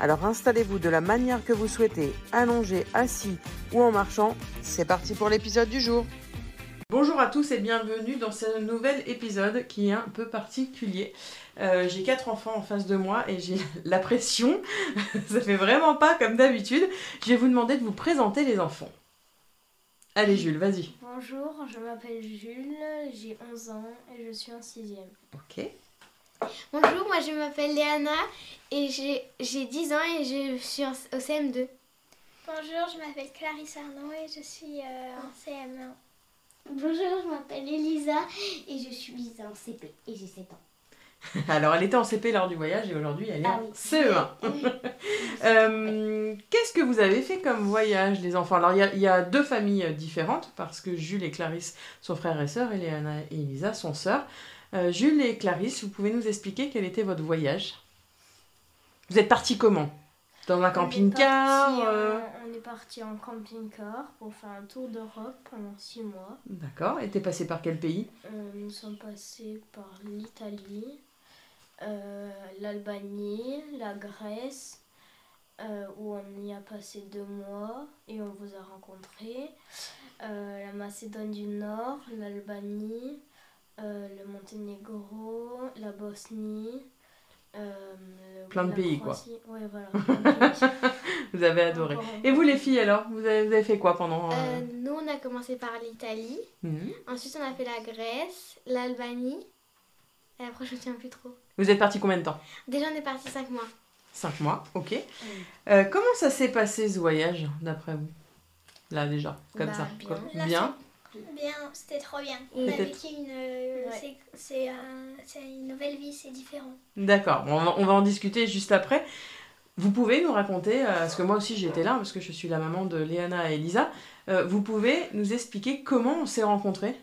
Alors installez-vous de la manière que vous souhaitez, allongé, assis ou en marchant. C'est parti pour l'épisode du jour. Bonjour à tous et bienvenue dans ce nouvel épisode qui est un peu particulier. Euh, j'ai quatre enfants en face de moi et j'ai la pression. Ça fait vraiment pas comme d'habitude. Je vais vous demander de vous présenter les enfants. Allez Jules, vas-y. Bonjour, je m'appelle Jules, j'ai 11 ans et je suis en 6 Ok. Bonjour, moi je m'appelle Léana et j'ai 10 ans et je suis en- au CM2. Bonjour, je m'appelle Clarisse Arnaud et je suis euh, en CM1. Bonjour, je m'appelle Elisa et je suis en CP et j'ai 7 ans. Alors elle était en CP lors du voyage et aujourd'hui elle est Ah en oui. CE1. Euh, Qu'est-ce que vous avez fait comme voyage les enfants? Alors il y y, a deux familles différentes parce que Jules et Clarisse sont frères et sœurs et Léana et Elisa sont sœurs. Euh, Jules et Clarisse, vous pouvez nous expliquer quel était votre voyage? Vous êtes partis comment? Dans un camping-car on, est parti euh, en- camping-car pour faire un tour d'Europe pendant 6 mois. D'accord. Et t'es passé par quel pays? Euh, nous sommes passés par l'Italie, euh, l'Albanie, la Grèce, euh, où on y a passé deux mois et on vous a rencontrés, euh, la Macédoine du Nord, l'Albanie, le Monténégro, la Bosnie. euh, le- Plein de pays, quoi. Ouais, voilà. Vous avez adoré. Et vous les filles alors vous avez, vous avez fait quoi pendant... euh, Euh, nous, on a commencé par l'Italie, mhm. ensuite on a fait la Grèce, l'Albanie et après je ne me souviens plus trop. Vous êtes partis combien de temps? Déjà, on est parti 5 mois. Cinq mois, ok. Euh, comment ça s'est passé ce voyage, d'après vous? Là, déjà, comme Bah, ça. bien. quoi. Là, Bien. Bien, c'était trop bien. On a vécu une, euh, Ouais. c'est- c'est un- c'est une nouvelle vie, c'est différent. D'accord, on va, on va en discuter juste après. Vous pouvez nous raconter, euh, parce que moi aussi j'étais là, parce que je suis la maman de Léana et Elisa, euh, vous pouvez nous expliquer comment on s'est rencontrés?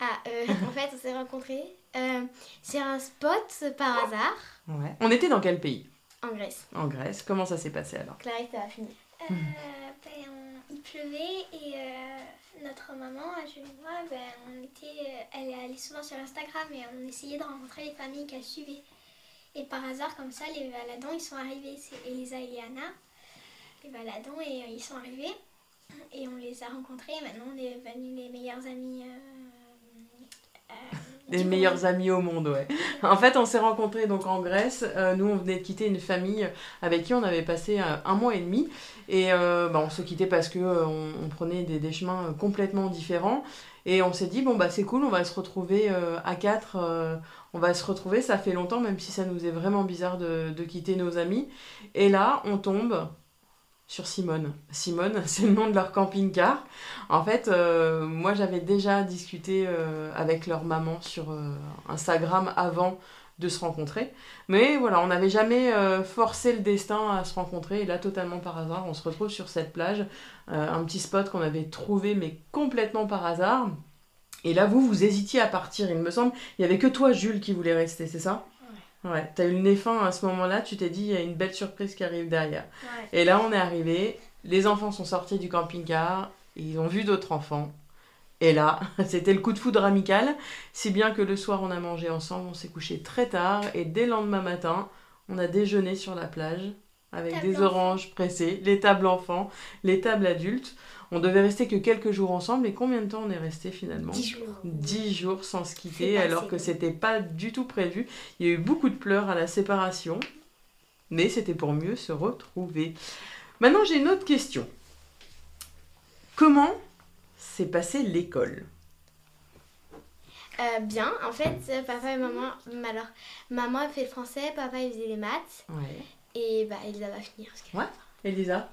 Ah, euh, en fait, on s'est rencontrés euh, sur un spot par hasard Ouais. On était dans quel pays? En Grèce. En Grèce. Comment ça s'est passé alors? Clarisse, ça a fini. Euh, ben, on- il pleuvait et euh, notre maman, et moi, ben, on était, euh, elle allait souvent sur Instagram et on essayait de rencontrer les familles qu'elle suivait. Et par hasard, comme ça, les baladons, ils sont arrivés. C'est Elisa et Léana, les baladons, et euh, ils sont arrivés. Et on les a rencontrés. Et maintenant, on est devenus les meilleurs amis. Les meilleurs amis au monde, ouais. En fait, on s'est rencontrés donc en Grèce. Euh, nous, on venait de quitter une famille avec qui on avait passé euh, un mois et demi. Et euh, bah, on se quittait parce que on, on prenait des, des chemins complètement différents. Et on s'est dit, bon, bah c'est cool, on va se retrouver à quatre. on va se retrouver, ça fait longtemps, même si ça nous est vraiment bizarre de, de quitter nos amis. Et là, on tombe sur Simone. Simone, c'est le nom de leur camping-car. En fait, euh, moi j'avais déjà discuté euh, avec leur maman sur euh, Instagram avant de se rencontrer. Mais voilà, on n'avait jamais forcé le destin à se rencontrer. Et là, totalement par hasard, on se retrouve sur cette plage, un petit spot qu'on avait trouvé, mais complètement par hasard. Et là, vous, vous hésitiez à partir, il me semble. Il n'y avait que toi, Jules, qui voulait rester, c'est ça? Ouais, t'as eu le nez fin à ce moment-là, tu t'es dit, il y a une belle surprise qui arrive derrière. Ouais. Et là, on est arrivé, les enfants sont sortis du camping-car, ils ont vu d'autres enfants. Et là, c'était le coup de foudre amical, si bien que le soir, on a mangé ensemble, on s'est couché très tard, et dès le lendemain matin, on a déjeuné sur la plage, avec Table des oranges pressées, les tables enfants, les tables adultes. On devait rester que quelques jours ensemble, et combien de temps on est resté finalement 10 jours. 10 jours sans se quitter, alors que c'était pas du tout prévu. Il y a eu beaucoup de pleurs à la séparation, mais c'était pour mieux se retrouver. Maintenant, j'ai une autre question. Comment s'est passée l'école? Euh, bien, en fait, papa et maman, alors, maman a fait le français, papa il faisait les maths, Ouais. Et bah, Elisa va finir. Parce que... Elisa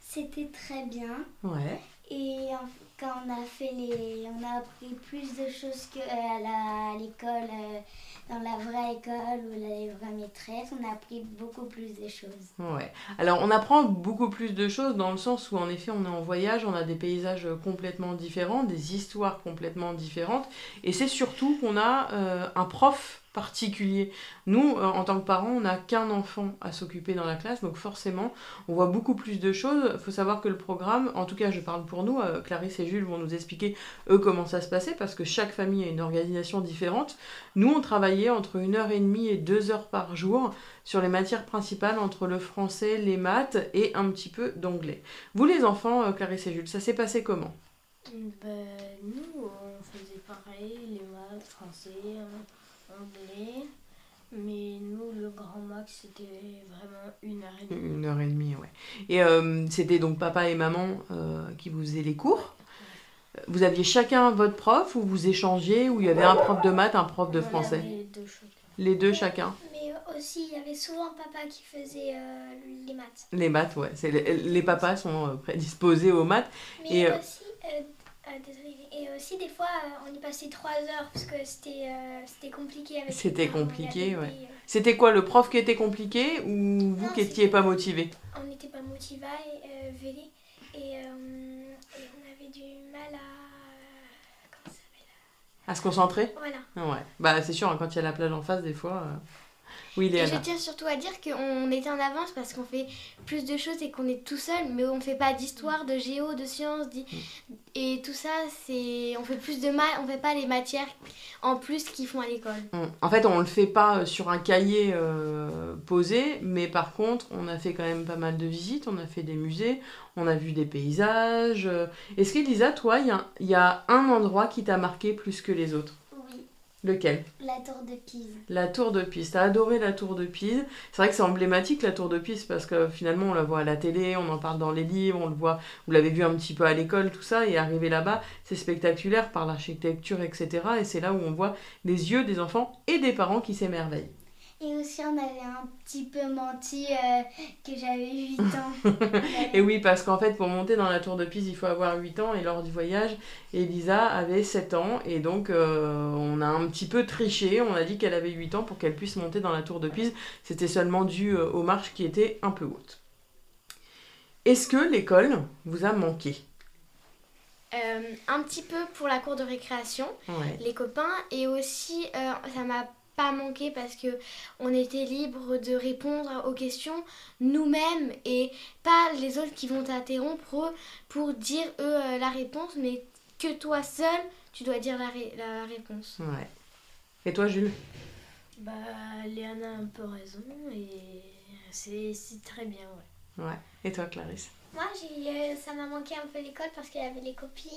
C'était très bien. Ouais. Et quand on a fait les, on a appris plus de choses que euh, l'école, euh, dans la vraie école ou la vraie maîtresse, on a appris beaucoup plus de choses. Ouais. Alors on apprend beaucoup plus de choses dans le sens où en effet on est en voyage, on a des paysages complètement différents, des histoires complètement différentes, et c'est surtout qu'on a euh, un prof particulier. Nous, euh, en tant que parents, on n'a qu'un enfant à s'occuper dans la classe, donc forcément, on voit beaucoup plus de choses. Il faut savoir que le programme, en tout cas, je parle pour nous, euh, Clarisse et Jules vont nous expliquer, eux, comment ça se passait, parce que chaque famille a une organisation différente. Nous, on travaillait entre une heure et demie et deux heures par jour sur les matières principales, entre le français, les maths et un petit peu d'anglais. Vous, les enfants, euh, Clarisse et Jules, ça s'est passé comment? Ben, nous, on faisait pareil, les maths, français, anglais. Mais nous, le grand max, c'était vraiment une heure et demie. Une heure et demie, ouais. Et euh, c'était donc papa et maman euh, qui vous faisaient les cours. Vous aviez chacun votre prof ou vous échangiez ou il y avait un prof de maths, un prof de On français? avait deux chacun. Les deux chacun Mais aussi, il y avait souvent papa qui faisait euh, les maths. Les maths, ouais. Les, les papas sont prédisposés aux maths. Mais Et, aussi, désolée. et aussi des fois, euh, on y passait trois heures parce que c'était euh, c'était compliqué avec les C'était compliqué, ouais. C'était quoi, le prof qui était compliqué ou vous Non, qui n'étiez pas motivé? On n'était pas motivés, euh, vélés, et, et on avait du mal à. À se concentrer? Voilà. Ouais. Bah c'est sûr, hein, quand il y a la plage en face, des fois... euh, Oui, Et je tiens surtout à dire qu'on était en avance parce qu'on fait plus de choses et qu'on est tout seul, mais on fait pas d'histoire, de géo, de sciences, d'i- et tout ça, c'est on fait plus de maths, on fait pas les matières en plus qu'ils font à l'école. On- En fait, on le fait pas euh, sur un cahier euh, posé, mais par contre, on a fait quand même pas mal de visites, on a fait des musées, on a vu des paysages. euh. Est-ce qu'Elisa, toi, il y, a- il y a un endroit qui t'a marqué plus que les autres? Lequel la tour de Pise. La tour de Pise. T'as adoré la tour de Pise. C'est vrai que c'est emblématique la tour de Pise parce que finalement on la voit à la télé, on en parle dans les livres, on le voit, vous l'avez vu un petit peu à l'école, tout ça, et arriver là-bas, c'est spectaculaire par l'architecture, etc. Et c'est là où on voit les yeux des enfants et des parents qui s'émerveillent. Et aussi, on avait un petit peu menti euh, que j'avais 8 ans. Et oui, parce qu'en fait, pour monter dans la tour de Pise, il faut avoir 8 ans. Et lors du voyage, Elisa avait 7 ans. Et donc, euh, on a un petit peu triché. On a dit qu'elle avait 8 ans pour qu'elle puisse monter dans la tour de Pise. C'était seulement dû euh, aux marches qui étaient un peu hautes. Est-ce que l'école vous a manqué? Euh, un petit peu pour la cour de récréation, Ouais. les copains, et aussi euh, ça m'a pas manqué parce que on était libre de répondre aux questions nous-mêmes et pas les autres qui vont t'interrompre pour dire eux euh, la réponse, mais que toi seul tu dois dire la, ré- la réponse. ouais. Et toi, Jules? Bah, Léana a un peu raison et c'est c'est très bien, ouais. Ouais. Et toi, Clarisse? Moi, j'ai, euh, ça m'a manqué un peu l'école parce qu'il y avait les copines,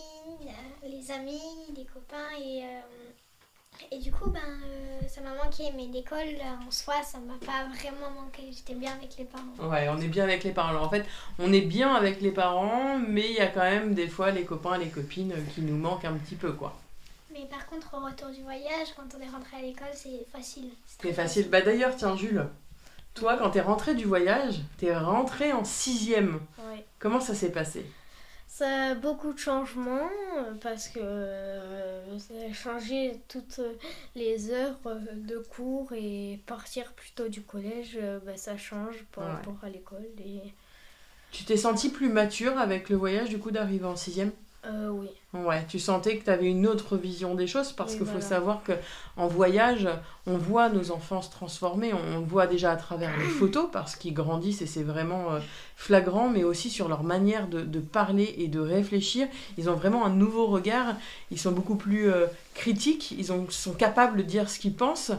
euh, les amis, les copains et, euh, et du coup, ben, euh, ça m'a manqué. Mais l'école euh, en soi, ça m'a pas vraiment manqué. J'étais bien avec les parents. Ouais, on est bien avec les parents. Alors en fait, on est bien avec les parents, mais il y a quand même des fois les copains et les copines qui nous manquent un petit peu, quoi. Mais par contre, au retour du voyage, quand on est rentré à l'école, c'est facile. C'est facile. Bah d'ailleurs, tiens, Jules, toi, quand t'es rentré du voyage, t'es rentré en sixième. Ouais. Comment ça s'est passé? Ça a beaucoup de changements euh, parce que euh, ça a changé toutes les heures euh, de cours et partir plus tôt du collège, euh, bah, ça change par Ouais. rapport à l'école. Et Tu t'es senti plus mature avec le voyage, du coup, d'arriver en sixième? Euh, oui, Ouais, tu sentais que tu avais une autre vision des choses parce qu'il faut savoir que en voyage, on voit nos enfants se transformer, on, on le voit déjà à travers les photos parce qu'ils grandissent et c'est vraiment euh, flagrant, mais aussi sur leur manière de, de parler et de réfléchir. Ils ont vraiment un nouveau regard, ils sont beaucoup plus euh, critiques, ils ont- sont capables de dire ce qu'ils pensent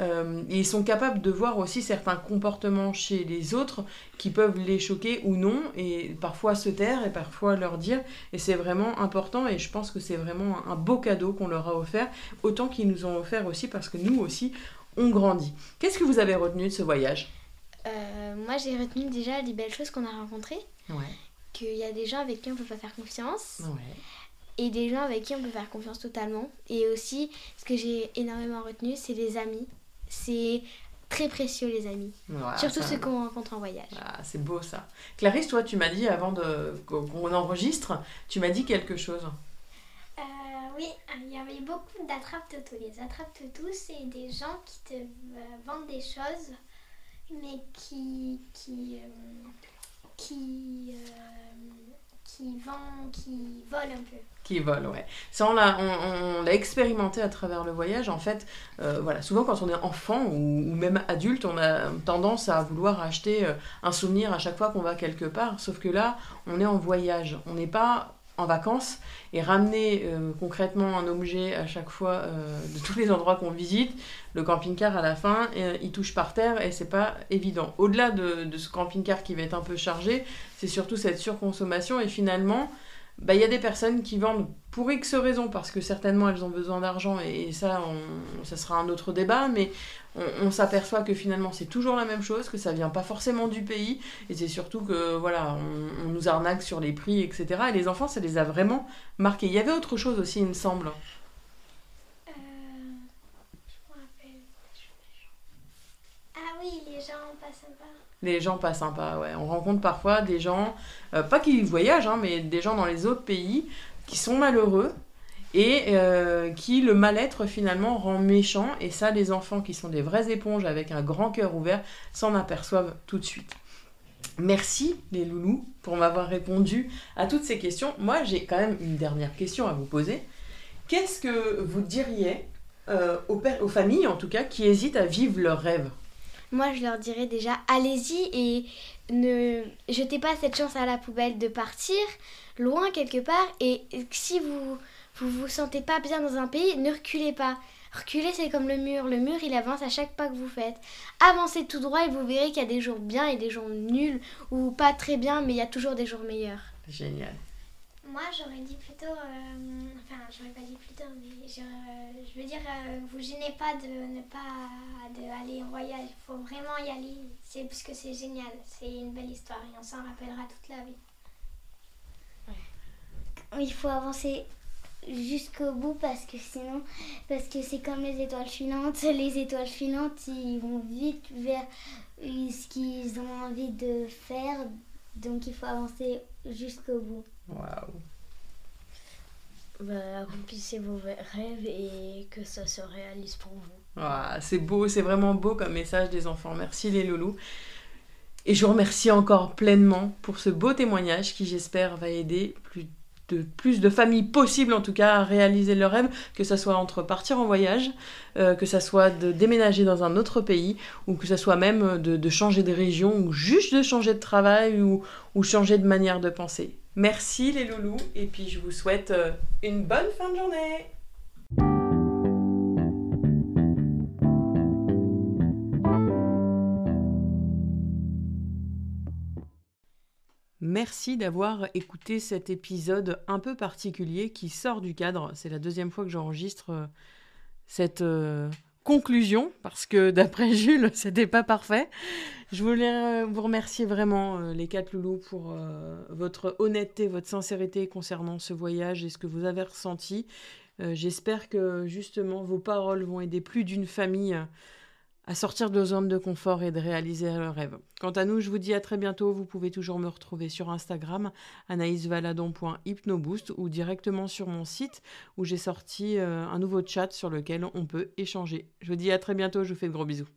euh, et ils sont capables de voir aussi certains comportements chez les autres qui peuvent les choquer ou non et parfois se taire et parfois leur dire. Et c'est vraiment important et je pense que c'est vraiment un beau cadeau qu'on leur a offert, autant qu'ils nous ont offert aussi parce que nous aussi, on grandit. Qu'est-ce que vous avez retenu de ce voyage? Euh, moi j'ai retenu déjà les belles choses qu'on a rencontrées, Ouais. qu'il y a des gens avec qui on peut pas faire confiance. Ouais. et des gens avec qui on peut faire confiance totalement. Et aussi, ce que j'ai énormément retenu, c'est les amis. C'est très précieux les amis. Voilà, Surtout ça- ceux qu'on rencontre en voyage. Ah, c'est beau ça. Clarisse, toi, tu m'as dit avant de qu'on enregistre, tu m'as dit quelque chose. Oui, il y avait beaucoup d'attrape-toto. Les attrape-toto, c'est des gens qui te euh, vendent des choses, mais qui. qui. euh, qui. euh, qui qui volent un peu. Qui volent, ouais. Ça, on l'a, on, l'a expérimenté à travers le voyage. En fait, voilà, souvent quand on est enfant ou, même adulte, on a tendance à vouloir acheter un souvenir à chaque fois qu'on va quelque part. Sauf que là, on est en voyage. On n'est pas en vacances et ramener euh, concrètement un objet à chaque fois euh, de tous les endroits qu'on visite, le camping-car à la fin, euh, il touche par terre et c'est pas évident. Au-delà de, de ce camping-car qui va être un peu chargé, c'est surtout cette surconsommation et finalement, bah, y a des personnes qui vendent pour X raisons parce que certainement elles ont besoin d'argent et, ça, ça sera un autre débat, mais on, s'aperçoit que finalement c'est toujours la même chose, que ça vient pas forcément du pays et c'est surtout que voilà, on, nous arnaque sur les prix, etc. Et les enfants, ça les a vraiment marqués. Il y avait autre chose aussi, il me semble. Euh, je. Ah oui, les gens pas sympas. Les gens pas sympas, ouais. On rencontre parfois des gens, euh, pas qui voyagent, hein, mais des gens dans les autres pays qui sont malheureux et euh, qui le mal-être finalement rend méchant. Et ça, les enfants qui sont des vraies éponges avec un grand cœur ouvert s'en aperçoivent tout de suite. Merci les loulous pour m'avoir répondu à toutes ces questions. Moi, j'ai quand même une dernière question à vous poser. Qu'est-ce que vous diriez euh, aux, aux familles, en tout cas, qui hésitent à vivre leurs rêves? Moi, je leur dirais déjà, allez-y et ne jetez pas cette chance à la poubelle de partir loin quelque part. Et si vous vous vous sentez pas bien dans un pays, ne reculez pas. Reculer, c'est comme le mur. Le mur, il avance à chaque pas que vous faites. Avancez tout droit et vous verrez qu'il y a des jours bien et des jours nuls ou pas très bien, mais il y a toujours des jours meilleurs. Génial. Moi, j'aurais dit plutôt. euh, enfin, j'aurais pas dit plutôt, mais je, je veux dire, euh, vous gênez pas de ne pas de aller en voyage. Il faut vraiment y aller. C'est parce que c'est génial. C'est une belle histoire et on s'en rappellera toute la vie. Il faut avancer jusqu'au bout parce que sinon, parce que c'est comme les étoiles filantes. Les étoiles filantes, ils vont vite vers euh, ce qu'ils ont envie de faire. Donc il faut avancer jusqu'au bout. Waouh. Bah, accomplissez vos rêves et que ça se réalise pour vous. Ah, c'est beau, c'est vraiment beau comme message des enfants. Merci les loulous. Et je vous remercie encore pleinement pour ce beau témoignage qui, j'espère, va aider plus de, plus de familles possibles, en tout cas, à réaliser leurs rêves, que ce soit entre partir en voyage, euh, que ce soit de déménager dans un autre pays, ou que ce soit même de, de changer de région, ou juste de changer de travail, ou, ou changer de manière de penser. Merci les loulous, et puis je vous souhaite euh, une bonne fin de journée. Merci d'avoir écouté cet épisode un peu particulier qui sort du cadre. C'est la deuxième fois que j'enregistre euh, cette euh, conclusion parce que d'après Jules, c'était pas parfait. Je voulais euh, vous remercier vraiment euh, les quatre loulous pour euh, votre honnêteté, votre sincérité concernant ce voyage et ce que vous avez ressenti. J'espère que justement vos paroles vont aider plus d'une famille à sortir de leur zone de confort et de réaliser leurs rêves. Quant à nous, je vous dis à très bientôt. Vous pouvez toujours me retrouver sur Instagram, anaïsvaladon.hypnoboost ou directement sur mon site où j'ai sorti euh, un nouveau chat sur lequel on peut échanger. Je vous dis à très bientôt, je vous fais de gros bisous.